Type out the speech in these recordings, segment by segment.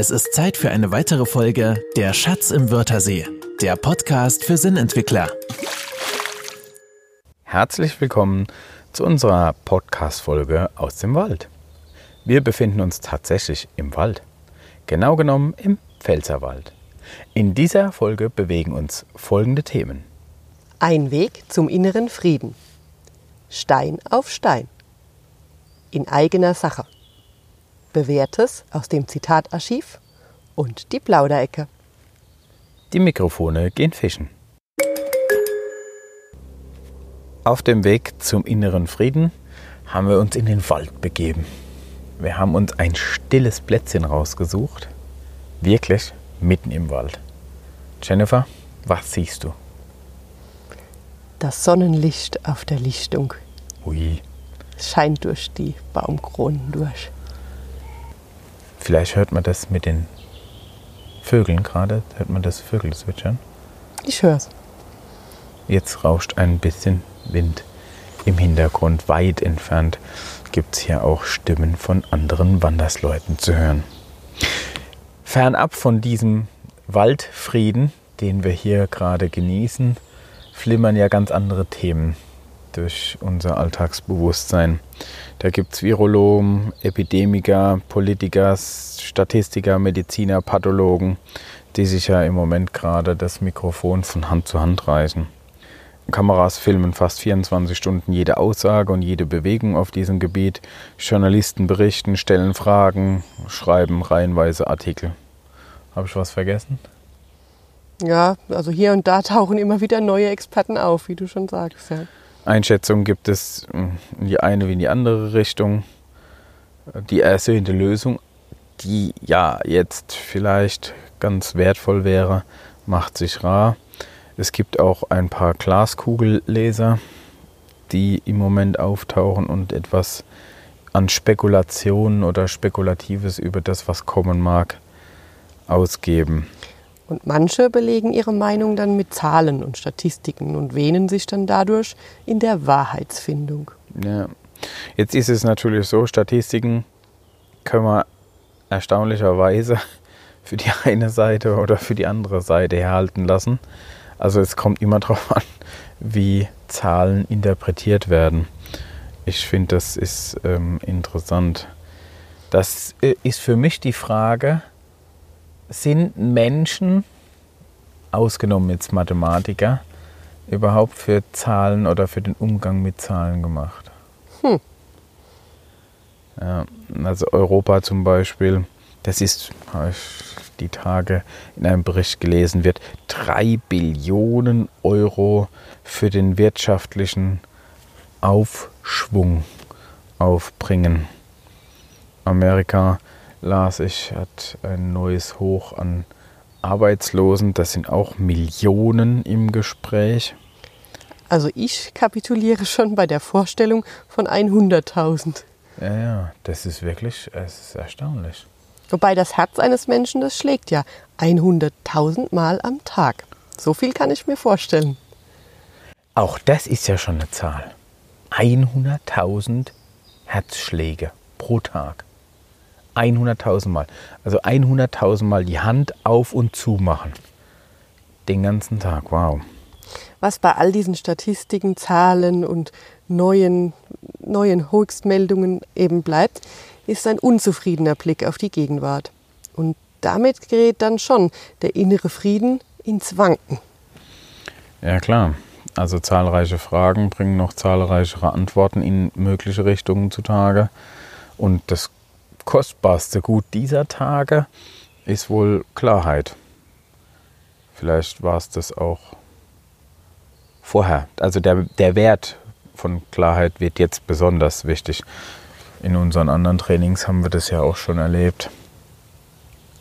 Es ist Zeit für eine weitere Folge Der Schatz im Wörthersee, der Podcast für Sinnentwickler. Herzlich willkommen zu unserer Podcast-Folge aus dem Wald. Wir befinden uns tatsächlich im Wald, genau genommen im Pfälzerwald. In dieser Folge bewegen uns folgende Themen. Ein Weg zum inneren Frieden. Stein auf Stein. In eigener Sache. Bewährtes aus dem Zitatarchiv und die Plauderecke. Die Mikrofone gehen fischen. Auf dem Weg zum inneren Frieden haben wir uns in den Wald begeben. Wir haben uns ein stilles Plätzchen rausgesucht. Wirklich mitten im Wald. Jennifer, was siehst du? Das Sonnenlicht auf der Lichtung. Ui, Es scheint durch die Baumkronen durch. Vielleicht hört man das mit den Vögeln gerade. Hört man das Vögel zwitschern? Ich hör's. Jetzt rauscht ein bisschen Wind im Hintergrund. Weit entfernt gibt es hier auch Stimmen von anderen Wandersleuten zu hören. Fernab von diesem Waldfrieden, den wir hier gerade genießen, flimmern ja ganz andere Themen durch unser Alltagsbewusstsein. Da gibt es Virologen, Epidemiker, Politiker, Statistiker, Mediziner, Pathologen, die sich ja im Moment gerade das Mikrofon von Hand zu Hand reichen. Kameras filmen fast 24 Stunden jede Aussage und jede Bewegung auf diesem Gebiet. Journalisten berichten, stellen Fragen, schreiben reihenweise Artikel. Habe ich was vergessen? Ja, also hier und da tauchen immer wieder neue Experten auf, wie du schon sagst. Ja. Einschätzungen gibt es in die eine wie in die andere Richtung. Die ersehnte Lösung, die ja jetzt vielleicht ganz wertvoll wäre, macht sich rar. Es gibt auch ein paar Glaskugelleser, die im Moment auftauchen und etwas an Spekulationen oder Spekulatives über das, was kommen mag, ausgeben. Und manche belegen ihre Meinung dann mit Zahlen und Statistiken und wähnen sich dann dadurch in der Wahrheitsfindung. Ja. Jetzt ist es natürlich so, Statistiken können wir erstaunlicherweise für die eine Seite oder für die andere Seite herhalten lassen. Also es kommt immer darauf an, wie Zahlen interpretiert werden. Ich finde, das ist ähm, interessant. Das äh, ist für mich die Frage, sind Menschen, ausgenommen jetzt Mathematiker, überhaupt für Zahlen oder für den Umgang mit Zahlen gemacht? Hm. Ja, also Europa zum Beispiel, das ist, habe ich die Tage in einem Bericht gelesen, wird drei Billionen Euro für den wirtschaftlichen Aufschwung aufbringen. Amerika, las ich, hat ein neues Hoch an Arbeitslosen. Das sind auch Millionen im Gespräch. Also ich kapituliere schon bei der Vorstellung von 100.000. Ja, ja, das ist wirklich, es ist erstaunlich. Wobei das Herz eines Menschen, das schlägt ja 100.000 Mal am Tag. So viel kann ich mir vorstellen. Auch das ist ja schon eine Zahl. 100.000 Herzschläge pro Tag. 100.000 Mal. Also 100.000 Mal die Hand auf und zu machen. Den ganzen Tag. Wow. Was bei all diesen Statistiken, Zahlen und neuen, neuen Höchstmeldungen eben bleibt, ist ein unzufriedener Blick auf die Gegenwart. Und damit gerät dann schon der innere Frieden ins Wanken. Ja, klar. Also zahlreiche Fragen bringen noch zahlreichere Antworten in mögliche Richtungen zutage. Und das kostbarste Gut dieser Tage ist wohl Klarheit. Vielleicht war es das auch vorher. Also der, der Wert von Klarheit wird jetzt besonders wichtig. In unseren anderen Trainings haben wir das ja auch schon erlebt.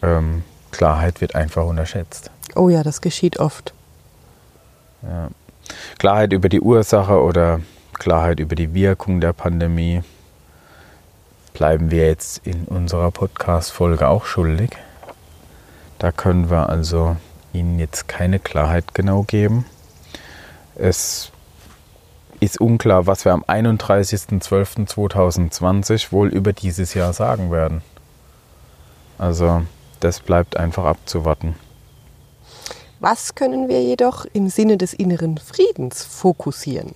Ähm, Klarheit wird einfach unterschätzt. Oh ja, das geschieht oft. Ja. Klarheit über die Ursache oder Klarheit über die Wirkung der Pandemie bleiben wir jetzt in unserer Podcast-Folge auch schuldig. Da können wir also Ihnen jetzt keine Klarheit genau geben. Es ist unklar, was wir am 31.12.2020 wohl über dieses Jahr sagen werden. Also Das bleibt einfach abzuwarten. Was können wir jedoch im Sinne des inneren Friedens fokussieren?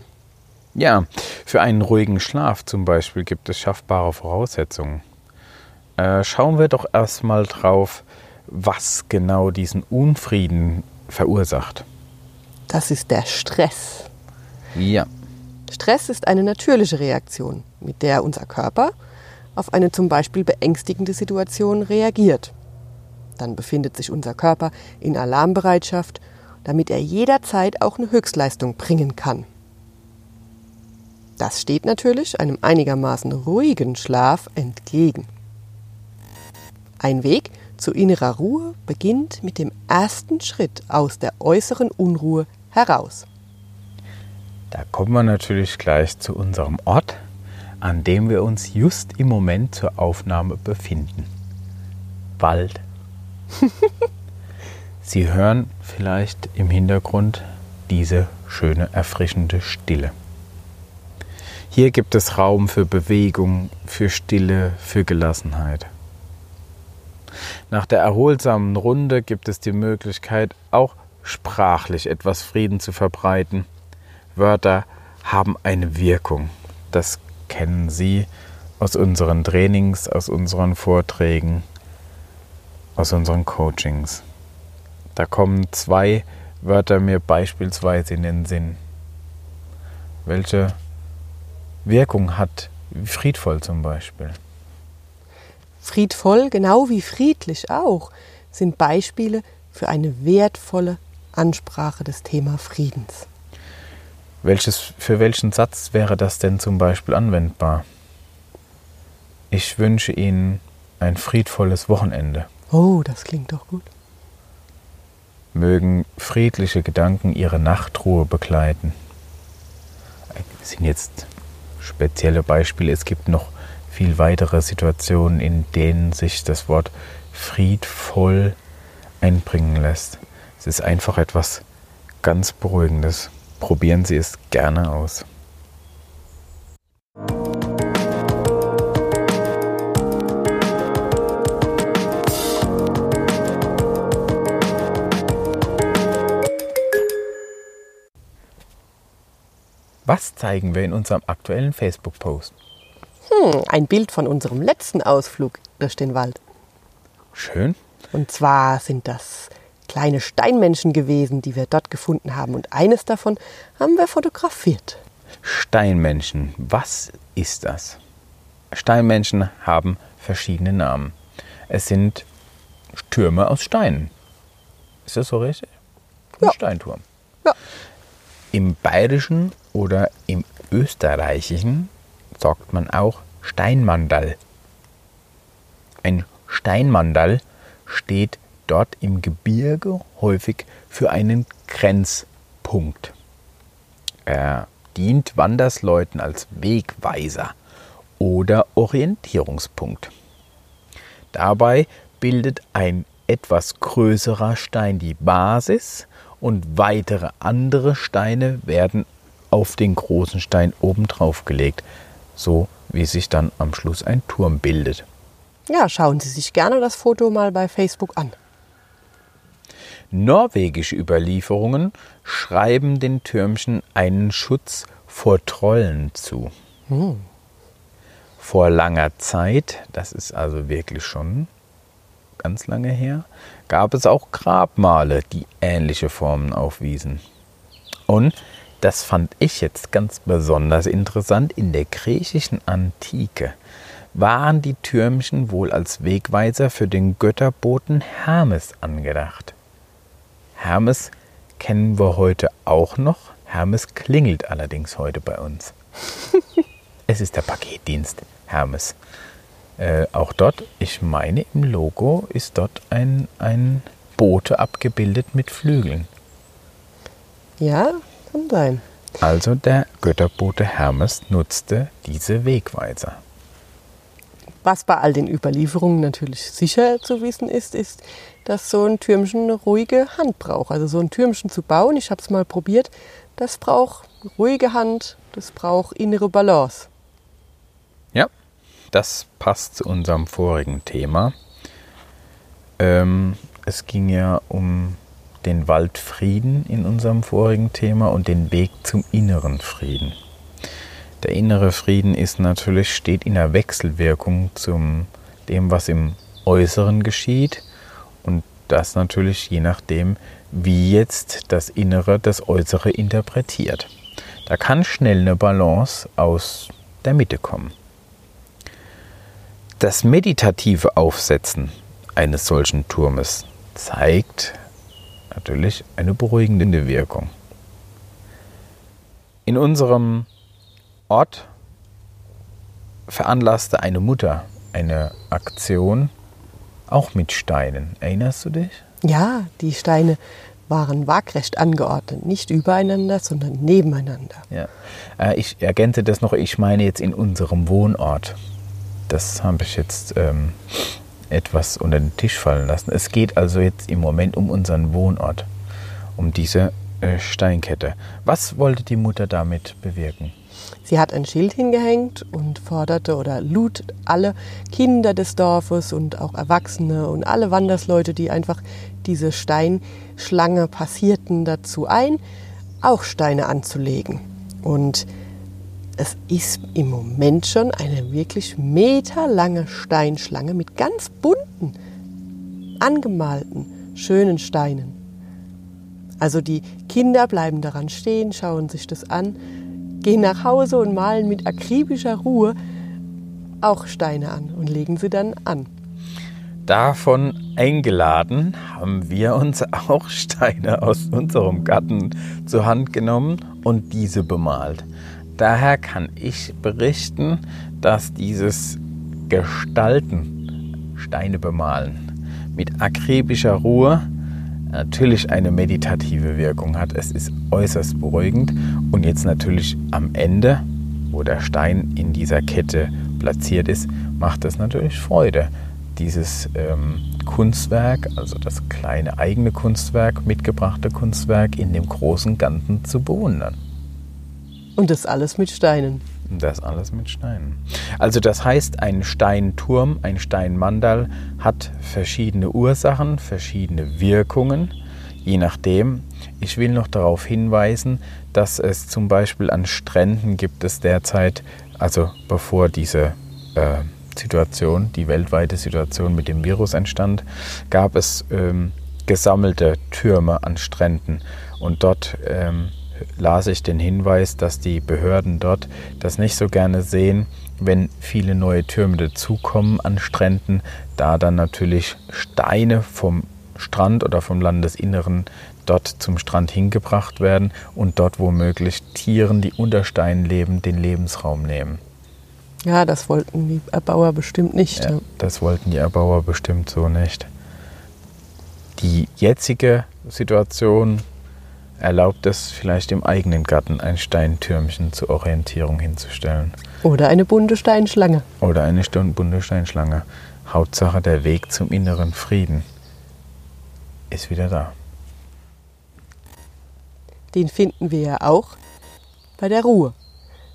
Ja, für einen ruhigen Schlaf zum Beispiel gibt es schaffbare Voraussetzungen. Äh, schauen wir doch erstmal drauf, was genau diesen Unfrieden verursacht. Das ist der Stress. Ja. Stress ist eine natürliche Reaktion, mit der unser Körper auf eine zum Beispiel beängstigende Situation reagiert. Dann befindet sich unser Körper in Alarmbereitschaft, damit er jederzeit auch eine Höchstleistung bringen kann. Das steht natürlich einem einigermaßen ruhigen Schlaf entgegen. Ein Weg zu innerer Ruhe beginnt mit dem ersten Schritt aus der äußeren Unruhe heraus. Da kommen wir natürlich gleich zu unserem Ort, an dem wir uns just im Moment zur Aufnahme befinden. Wald. Sie hören vielleicht im Hintergrund diese schöne, erfrischende Stille. Hier gibt es Raum für Bewegung, für Stille, für Gelassenheit. Nach der erholsamen Runde gibt es die Möglichkeit, auch sprachlich etwas Frieden zu verbreiten. Wörter haben eine Wirkung. Das kennen Sie aus unseren Trainings, aus unseren Vorträgen, aus unseren Coachings. Da kommen zwei Wörter mir beispielsweise in den Sinn. Welche Wirkung hat friedvoll zum Beispiel? Friedvoll, genau wie friedlich auch, sind Beispiele für eine wertvolle Ansprache des Thema Friedens. Welches, für welchen Satz wäre das denn zum Beispiel anwendbar? Ich wünsche Ihnen ein friedvolles Wochenende. Oh, das klingt doch gut. Mögen friedliche Gedanken Ihre Nachtruhe begleiten. Das sind jetzt spezielle Beispiele. Es gibt noch viel weitere Situationen, in denen sich das Wort friedvoll einbringen lässt. Es ist einfach etwas ganz Beruhigendes. Probieren Sie es gerne aus. Was zeigen wir in unserem aktuellen Facebook-Post? Hm, ein Bild von unserem letzten Ausflug durch den Wald. Schön. Und zwar sind das kleine Steinmenschen gewesen, die wir dort gefunden haben. Und eines davon haben wir fotografiert. Steinmenschen, was ist das? Steinmenschen haben verschiedene Namen. Es sind Türme aus Steinen. Ist das so richtig? Ein Ja. Steinturm. Ja. Im Bayerischen oder im Österreichischen sagt man auch Steinmandal. Ein Steinmandal steht dort im Gebirge häufig für einen Grenzpunkt. Er dient Wandersleuten als Wegweiser oder Orientierungspunkt. Dabei bildet ein etwas größerer Stein die Basis und weitere andere Steine werden auf den großen Stein obendrauf gelegt, so wie sich dann am Schluss ein Turm bildet. Ja, schauen Sie sich gerne das Foto mal bei Facebook an. Norwegische Überlieferungen schreiben den Türmchen einen Schutz vor Trollen zu. Vor langer Zeit, das ist also wirklich schon ganz lange her, gab es auch Grabmale, die ähnliche Formen aufwiesen. Und das fand ich jetzt ganz besonders interessant, in der griechischen Antike waren die Türmchen wohl als Wegweiser für den Götterboten Hermes angedacht. Hermes kennen wir heute auch noch. Hermes klingelt allerdings heute bei uns. es ist der Paketdienst Hermes. Äh, auch dort, ich meine, im Logo ist dort ein, ein Bote abgebildet mit Flügeln. Ja, kann sein. Also der Götterbote Hermes nutzte diese Wegweiser. Was bei all den Überlieferungen natürlich sicher zu wissen ist, ist, dass so ein Türmchen eine ruhige Hand braucht. Also so ein Türmchen zu bauen, ich habe es mal probiert, das braucht ruhige Hand, das braucht innere Balance. Das passt zu unserem vorigen Thema. Ähm, es ging ja um den Waldfrieden in unserem vorigen Thema und den Weg zum inneren Frieden. Der innere Frieden ist natürlich, steht in der Wechselwirkung zum dem, was im Äußeren geschieht und das natürlich je nachdem, wie jetzt das Innere das Äußere interpretiert. Da kann schnell eine Balance aus der Mitte kommen. Das meditative Aufsetzen eines solchen Turmes zeigt natürlich eine beruhigende Wirkung. In unserem Ort veranlasste eine Mutter eine Aktion, auch mit Steinen. Erinnerst du dich? Ja, die Steine waren waagrecht angeordnet, nicht übereinander, sondern nebeneinander. Ja. Äh, ich ergänze das noch, ich meine jetzt in unserem Wohnort. Das habe ich jetzt ähm, etwas unter den Tisch fallen lassen. Es geht also jetzt im Moment um unseren Wohnort, um diese äh, Steinkette. Was wollte die Mutter damit bewirken? Sie hat ein Schild hingehängt und forderte oder lud alle Kinder des Dorfes und auch Erwachsene und alle Wandersleute, die einfach diese Steinschlange passierten, dazu ein, auch Steine anzulegen. Und es ist im Moment schon eine wirklich meterlange Steinschlange mit ganz bunten, angemalten, schönen Steinen. Also die Kinder bleiben daran stehen, schauen sich das an gehen nach Hause und malen mit akribischer Ruhe auch Steine an und legen sie dann an. Davon eingeladen haben wir uns auch Steine aus unserem Garten zur Hand genommen und diese bemalt. Daher kann ich berichten, dass dieses Gestalten, Steine bemalen, mit akribischer Ruhe natürlich eine meditative Wirkung hat. Es ist äußerst beruhigend und jetzt natürlich am Ende, wo der Stein in dieser Kette platziert ist, macht es natürlich Freude, dieses ähm, Kunstwerk, also das kleine eigene Kunstwerk, mitgebrachte Kunstwerk in dem großen Ganzen zu bewundern. Und das alles mit Steinen. Das alles mit Steinen. Also das heißt, ein Steinturm, ein Steinmandal hat verschiedene Ursachen, verschiedene Wirkungen, je nachdem. Ich will noch darauf hinweisen, dass es zum Beispiel an Stränden gibt es derzeit, also bevor diese äh, Situation, die weltweite Situation mit dem Virus entstand, gab es ähm, gesammelte Türme an Stränden und dort ähm, las ich den Hinweis, dass die Behörden dort das nicht so gerne sehen, wenn viele neue Türme dazukommen an Stränden, da dann natürlich Steine vom Strand oder vom Landesinneren dort zum Strand hingebracht werden und dort womöglich Tieren, die unter Steinen leben, den Lebensraum nehmen. Ja, das wollten die Erbauer bestimmt nicht. Ja, das wollten die Erbauer bestimmt so nicht. Die jetzige Situation erlaubt es vielleicht im eigenen Garten ein Steintürmchen zur Orientierung hinzustellen. Oder eine bunte Steinschlange. Oder eine bunte Steinschlange. Hauptsache der Weg zum inneren Frieden ist wieder da. Den finden wir ja auch bei der Ruhe.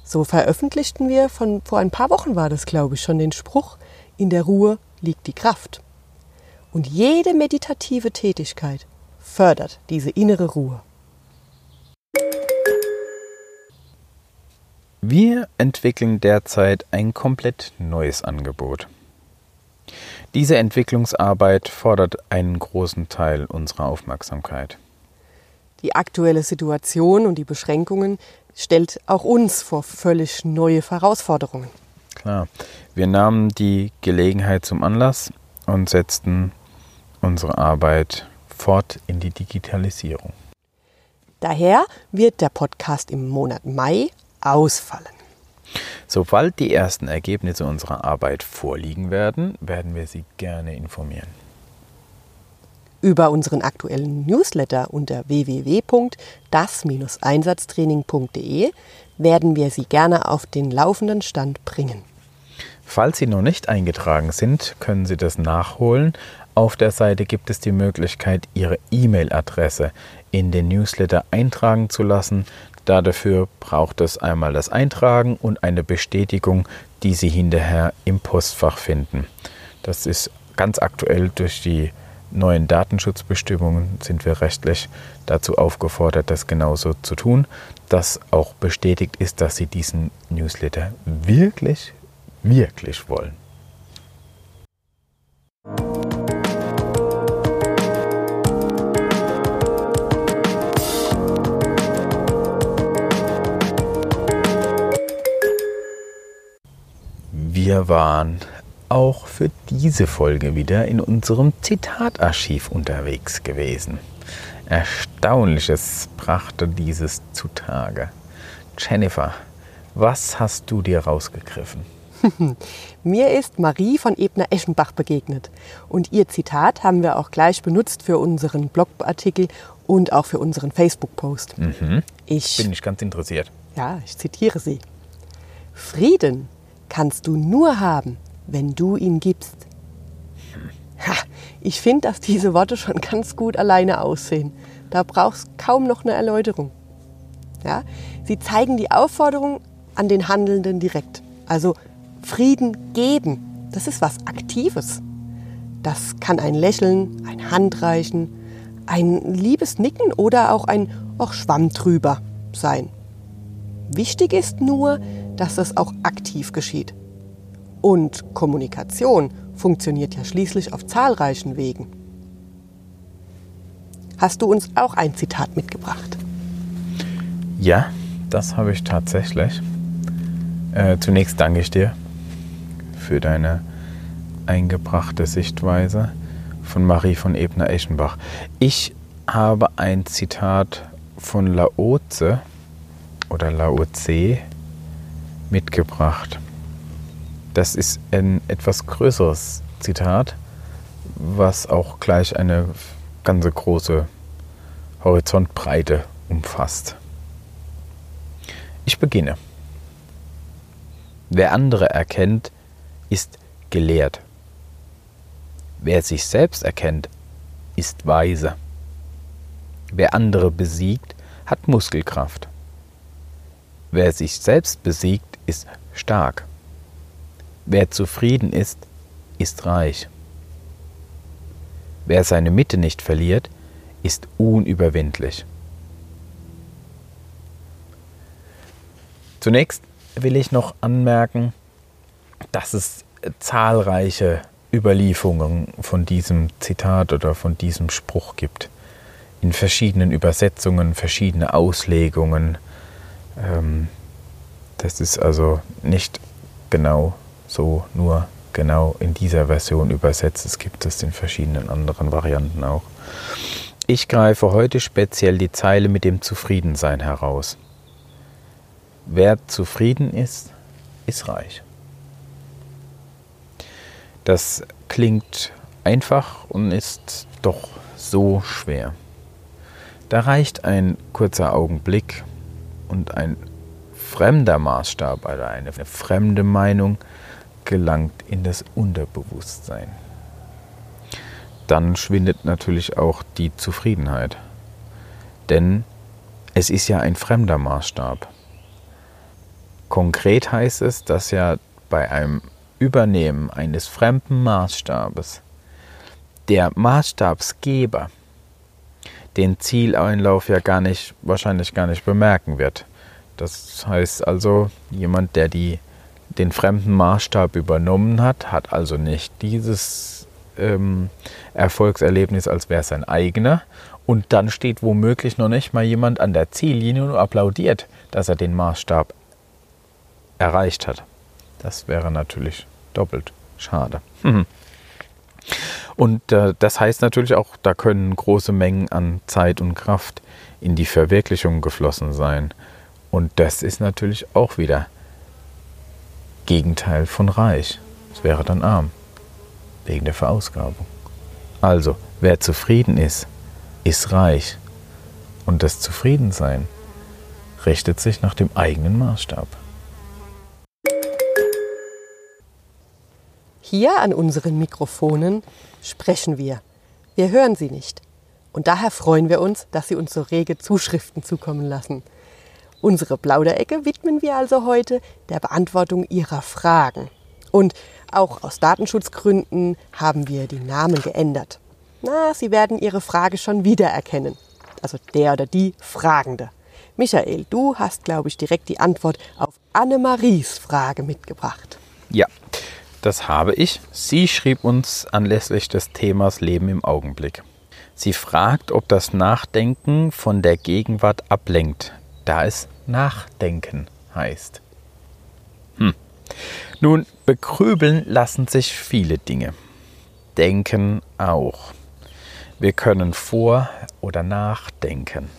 So veröffentlichten wir von vor ein paar Wochen war das, glaube ich, schon den Spruch, in der Ruhe liegt die Kraft. Und jede meditative Tätigkeit fördert diese innere Ruhe. Wir entwickeln derzeit ein komplett neues Angebot. Diese Entwicklungsarbeit fordert einen großen Teil unserer Aufmerksamkeit. Die aktuelle Situation und die Beschränkungen stellt auch uns vor völlig neue Herausforderungen. Klar, wir nahmen die Gelegenheit zum Anlass und setzten unsere Arbeit fort in die Digitalisierung. Daher wird der Podcast im Monat Mai ausfallen. Sobald die ersten Ergebnisse unserer Arbeit vorliegen werden, werden wir Sie gerne informieren. Über unseren aktuellen Newsletter unter www.das-einsatztraining.de werden wir Sie gerne auf den laufenden Stand bringen. Falls Sie noch nicht eingetragen sind, können Sie das nachholen. Auf der Seite gibt es die Möglichkeit, Ihre E-Mail-Adresse in den Newsletter eintragen zu lassen. Dafür braucht es einmal das Eintragen und eine Bestätigung, die Sie hinterher im Postfach finden. Das ist ganz aktuell durch die neuen Datenschutzbestimmungen sind wir rechtlich dazu aufgefordert, das genauso zu tun, dass auch bestätigt ist, dass Sie diesen Newsletter wirklich, wirklich wollen. Wir waren auch für diese Folge wieder in unserem Zitatarchiv unterwegs gewesen. Erstaunliches brachte dieses zutage. Jennifer, was hast du dir rausgegriffen? Mir ist Marie von Ebner-Eschenbach begegnet. Und ihr Zitat haben wir auch gleich benutzt für unseren Blogartikel und auch für unseren Facebook-Post. Mhm. Ich bin ich ganz interessiert. Ja, ich zitiere sie. Frieden kannst du nur haben, wenn du ihn gibst. Ha, ich finde, dass diese Worte schon ganz gut alleine aussehen. Da brauchst kaum noch eine Erläuterung. Ja? Sie zeigen die Aufforderung an den Handelnden direkt. Also Frieden geben, das ist was Aktives. Das kann ein Lächeln, ein Handreichen, ein liebes Nicken oder auch ein Och, Schwamm drüber sein. Wichtig ist nur, dass es auch aktiv geschieht. Und Kommunikation funktioniert ja schließlich auf zahlreichen Wegen. Hast du uns auch ein Zitat mitgebracht? Ja, das habe ich tatsächlich. Äh, zunächst danke ich dir für deine eingebrachte Sichtweise von Marie von Ebner-Eschenbach. Ich habe ein Zitat von Laoze oder Laoze mitgebracht. Das ist ein etwas größeres Zitat, was auch gleich eine ganze große Horizontbreite umfasst. Ich beginne. Wer andere erkennt, ist gelehrt. Wer sich selbst erkennt, ist weise. Wer andere besiegt, hat Muskelkraft. Wer sich selbst besiegt, ist stark. Wer zufrieden ist, ist reich. Wer seine Mitte nicht verliert, ist unüberwindlich. Zunächst will ich noch anmerken, dass es zahlreiche Überlieferungen von diesem Zitat oder von diesem Spruch gibt. In verschiedenen Übersetzungen, verschiedene Auslegungen. Ähm, das ist also nicht genau so nur genau in dieser Version übersetzt. Es gibt es in verschiedenen anderen Varianten auch. Ich greife heute speziell die Zeile mit dem Zufriedensein heraus. Wer zufrieden ist, ist reich. Das klingt einfach und ist doch so schwer. Da reicht ein kurzer Augenblick und ein fremder Maßstab also eine fremde Meinung gelangt in das Unterbewusstsein. Dann schwindet natürlich auch die Zufriedenheit. Denn es ist ja ein fremder Maßstab. Konkret heißt es, dass ja bei einem Übernehmen eines fremden Maßstabes der Maßstabsgeber den Zieleinlauf ja gar nicht, wahrscheinlich gar nicht bemerken wird. Das heißt also, jemand, der die den fremden Maßstab übernommen hat, hat also nicht dieses ähm, Erfolgserlebnis, als wäre es sein eigener. Und dann steht womöglich noch nicht mal jemand an der Ziellinie und applaudiert, dass er den Maßstab erreicht hat. Das wäre natürlich doppelt schade. Mhm. Und äh, das heißt natürlich auch, da können große Mengen an Zeit und Kraft in die Verwirklichung geflossen sein. Und das ist natürlich auch wieder Gegenteil von reich. Es wäre dann arm, wegen der Verausgabung. Also, wer zufrieden ist, ist reich. Und das Zufriedensein richtet sich nach dem eigenen Maßstab. Hier an unseren Mikrofonen sprechen wir. Wir hören Sie nicht. Und daher freuen wir uns, dass Sie uns so rege Zuschriften zukommen lassen. Unsere Plauderecke widmen wir also heute der Beantwortung Ihrer Fragen. Und auch aus Datenschutzgründen haben wir die Namen geändert. Na, Sie werden Ihre Frage schon wiedererkennen. Also der oder die Fragende. Michael, du hast, glaube ich, direkt die Antwort auf Annemaries Frage mitgebracht. Ja, das habe ich. Sie schrieb uns anlässlich des Themas Leben im Augenblick. Sie fragt, ob das Nachdenken von der Gegenwart ablenkt, da es Nachdenken heißt. Hm. Nun, begrübeln lassen sich viele Dinge. Denken auch. Wir können vor- oder nachdenken.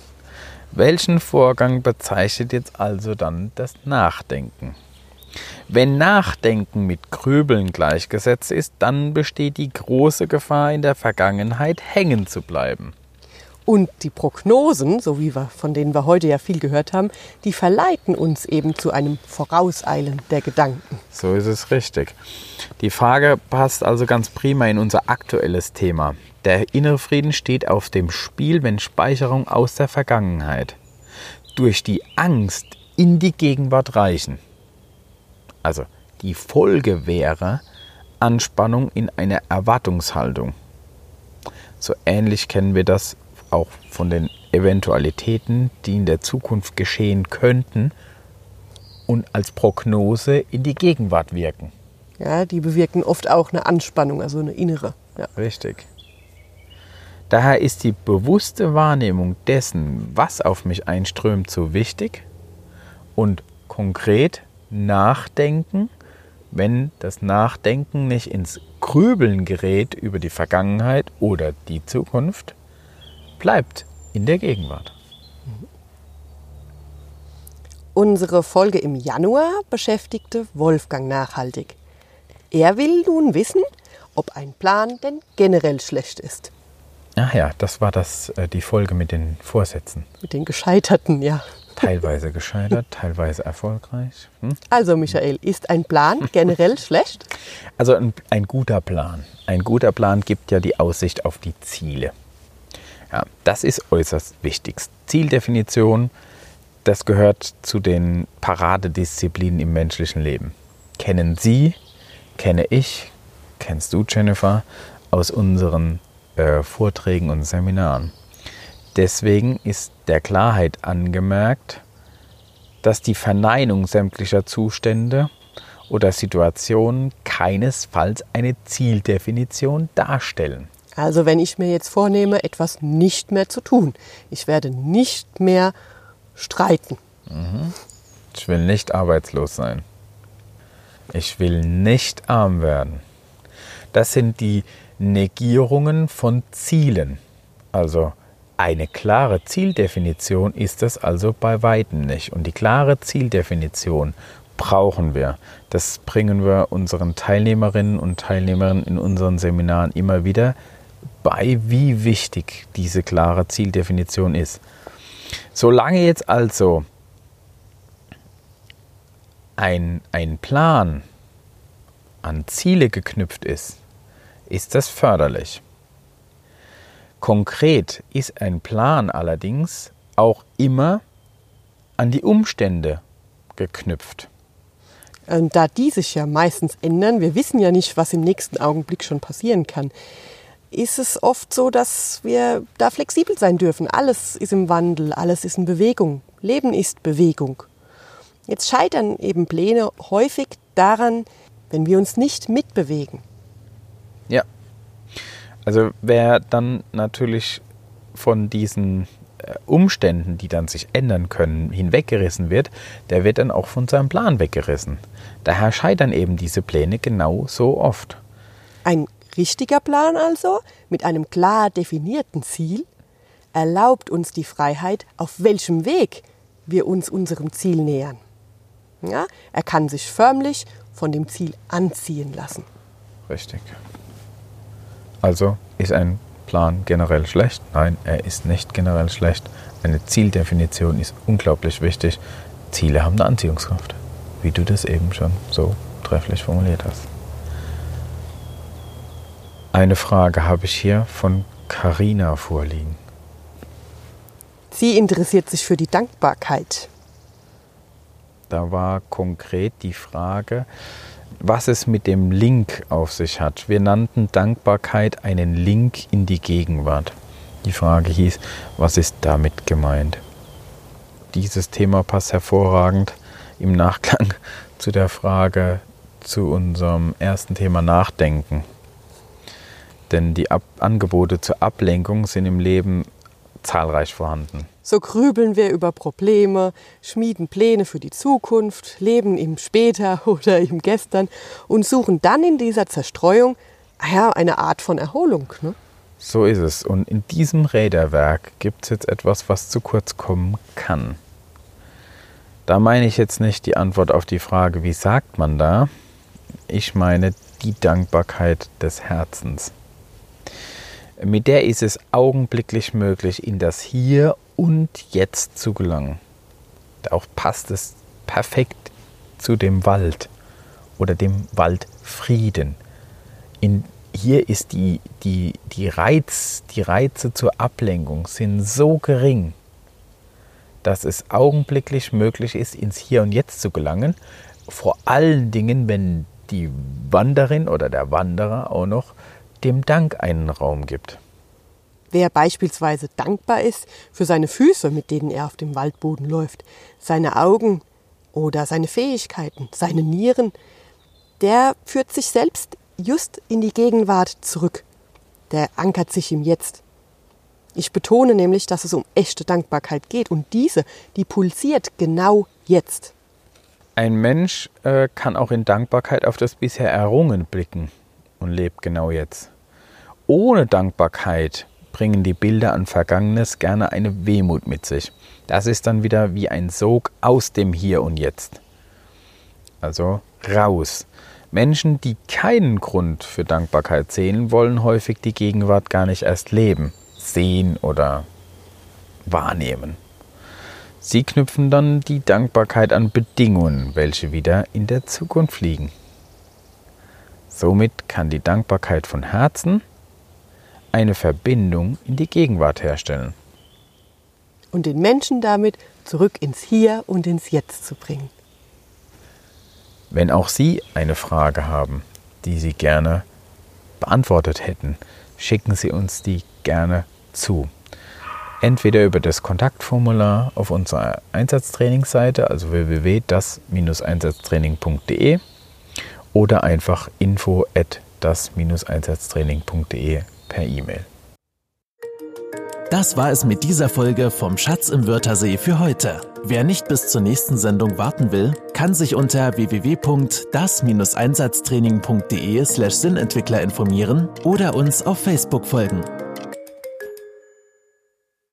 Welchen Vorgang bezeichnet jetzt also dann das Nachdenken? Wenn Nachdenken mit Grübeln gleichgesetzt ist, dann besteht die große Gefahr, in der Vergangenheit hängen zu bleiben. Und die Prognosen, so wie wir, von denen wir heute ja viel gehört haben, die verleiten uns eben zu einem Vorauseilen der Gedanken. So ist es richtig. Die Frage passt also ganz prima in unser aktuelles Thema. Der innere Frieden steht auf dem Spiel, wenn Speicherung aus der Vergangenheit durch die Angst in die Gegenwart reichen. Also die Folge wäre Anspannung in einer Erwartungshaltung. So ähnlich kennen wir das auch von den Eventualitäten, die in der Zukunft geschehen könnten und als Prognose in die Gegenwart wirken. Ja, die bewirken oft auch eine Anspannung, also eine innere. Ja. Richtig. Daher ist die bewusste Wahrnehmung dessen, was auf mich einströmt, so wichtig und konkret nachdenken, wenn das Nachdenken nicht ins Grübeln gerät über die Vergangenheit oder die Zukunft, bleibt in der Gegenwart. Unsere Folge im Januar beschäftigte Wolfgang nachhaltig. Er will nun wissen, ob ein Plan denn generell schlecht ist. Ach ja, das war das, äh, die Folge mit den Vorsätzen. Mit den Gescheiterten, ja. Teilweise gescheitert, teilweise erfolgreich. Hm? Also Michael, ist ein Plan generell schlecht? Also ein, ein guter Plan. Ein guter Plan gibt ja die Aussicht auf die Ziele. Ja, das ist äußerst wichtig. Zieldefinition, das gehört zu den Paradedisziplinen im menschlichen Leben. Kennen Sie, kenne ich, kennst du, Jennifer, aus unseren äh, Vorträgen und Seminaren. Deswegen ist der Klarheit angemerkt, dass die Verneinung sämtlicher Zustände oder Situationen keinesfalls eine Zieldefinition darstellen. Also wenn ich mir jetzt vornehme, etwas nicht mehr zu tun, ich werde nicht mehr streiten. Ich will nicht arbeitslos sein. Ich will nicht arm werden. Das sind die Negierungen von Zielen. Also eine klare Zieldefinition ist es also bei weitem nicht. Und die klare Zieldefinition brauchen wir. Das bringen wir unseren Teilnehmerinnen und Teilnehmern in unseren Seminaren immer wieder bei, wie wichtig diese klare Zieldefinition ist. Solange jetzt also ein, ein Plan an Ziele geknüpft ist, ist das förderlich. Konkret ist ein Plan allerdings auch immer an die Umstände geknüpft. Und da die sich ja meistens ändern, wir wissen ja nicht, was im nächsten Augenblick schon passieren kann, ist es oft so, dass wir da flexibel sein dürfen. Alles ist im Wandel, alles ist in Bewegung. Leben ist Bewegung. Jetzt scheitern eben Pläne häufig daran, wenn wir uns nicht mitbewegen. Ja. Also wer dann natürlich von diesen äh, Umständen, die dann sich ändern können, hinweggerissen wird, der wird dann auch von seinem Plan weggerissen. Daher scheitern eben diese Pläne genau so oft. Ein richtiger Plan also, mit einem klar definierten Ziel, erlaubt uns die Freiheit, auf welchem Weg wir uns unserem Ziel nähern. Ja, er kann sich förmlich von dem Ziel anziehen lassen. Richtig. Also ist ein Plan generell schlecht? Nein, er ist nicht generell schlecht. Eine Zieldefinition ist unglaublich wichtig. Ziele haben eine Anziehungskraft, wie du das eben schon so trefflich formuliert hast. Eine Frage habe ich hier von Carina vorliegen. Sie interessiert sich für die Dankbarkeit. Da war konkret die Frage, was es mit dem Link auf sich hat. Wir nannten Dankbarkeit einen Link in die Gegenwart. Die Frage hieß, was ist damit gemeint? Dieses Thema passt hervorragend im Nachklang zu der Frage zu unserem ersten Thema Nachdenken. Denn die Ab Angebote zur Ablenkung sind im Leben zahlreich vorhanden. So grübeln wir über Probleme, schmieden Pläne für die Zukunft, leben im Später oder im Gestern und suchen dann in dieser Zerstreuung ah ja, eine Art von Erholung. Ne? So ist es. Und in diesem Räderwerk gibt es jetzt etwas, was zu kurz kommen kann. Da meine ich jetzt nicht die Antwort auf die Frage, wie sagt man da? Ich meine die Dankbarkeit des Herzens. Mit der ist es augenblicklich möglich, in das Hier und Jetzt zu gelangen. Auch passt es perfekt zu dem Wald oder dem Waldfrieden. In, hier ist die, die, die, Reiz, die Reize zur Ablenkung sind so gering, dass es augenblicklich möglich ist, ins Hier und Jetzt zu gelangen. Vor allen Dingen, wenn die Wanderin oder der Wanderer auch noch dem Dank einen Raum gibt. Wer beispielsweise dankbar ist für seine Füße, mit denen er auf dem Waldboden läuft, seine Augen oder seine Fähigkeiten, seine Nieren, der führt sich selbst just in die Gegenwart zurück. Der ankert sich im Jetzt. Ich betone nämlich, dass es um echte Dankbarkeit geht und diese, die pulsiert genau jetzt. Ein Mensch äh, kann auch in Dankbarkeit auf das bisher Errungen blicken und lebt genau jetzt. Ohne Dankbarkeit bringen die Bilder an Vergangenes gerne eine Wehmut mit sich. Das ist dann wieder wie ein Sog aus dem Hier und Jetzt. Also raus. Menschen, die keinen Grund für Dankbarkeit sehen, wollen häufig die Gegenwart gar nicht erst leben, sehen oder wahrnehmen. Sie knüpfen dann die Dankbarkeit an Bedingungen, welche wieder in der Zukunft liegen. Somit kann die Dankbarkeit von Herzen eine Verbindung in die Gegenwart herstellen. Und den Menschen damit zurück ins Hier und ins Jetzt zu bringen. Wenn auch Sie eine Frage haben, die Sie gerne beantwortet hätten, schicken Sie uns die gerne zu. Entweder über das Kontaktformular auf unserer Einsatztrainingsseite, also www.das-einsatztraining.de oder einfach info at das-einsatztraining.de per E-Mail. Das war es mit dieser Folge vom Schatz im Wörthersee für heute. Wer nicht bis zur nächsten Sendung warten will, kann sich unter www.das-einsatztraining.de slash Sinnentwickler informieren oder uns auf Facebook folgen.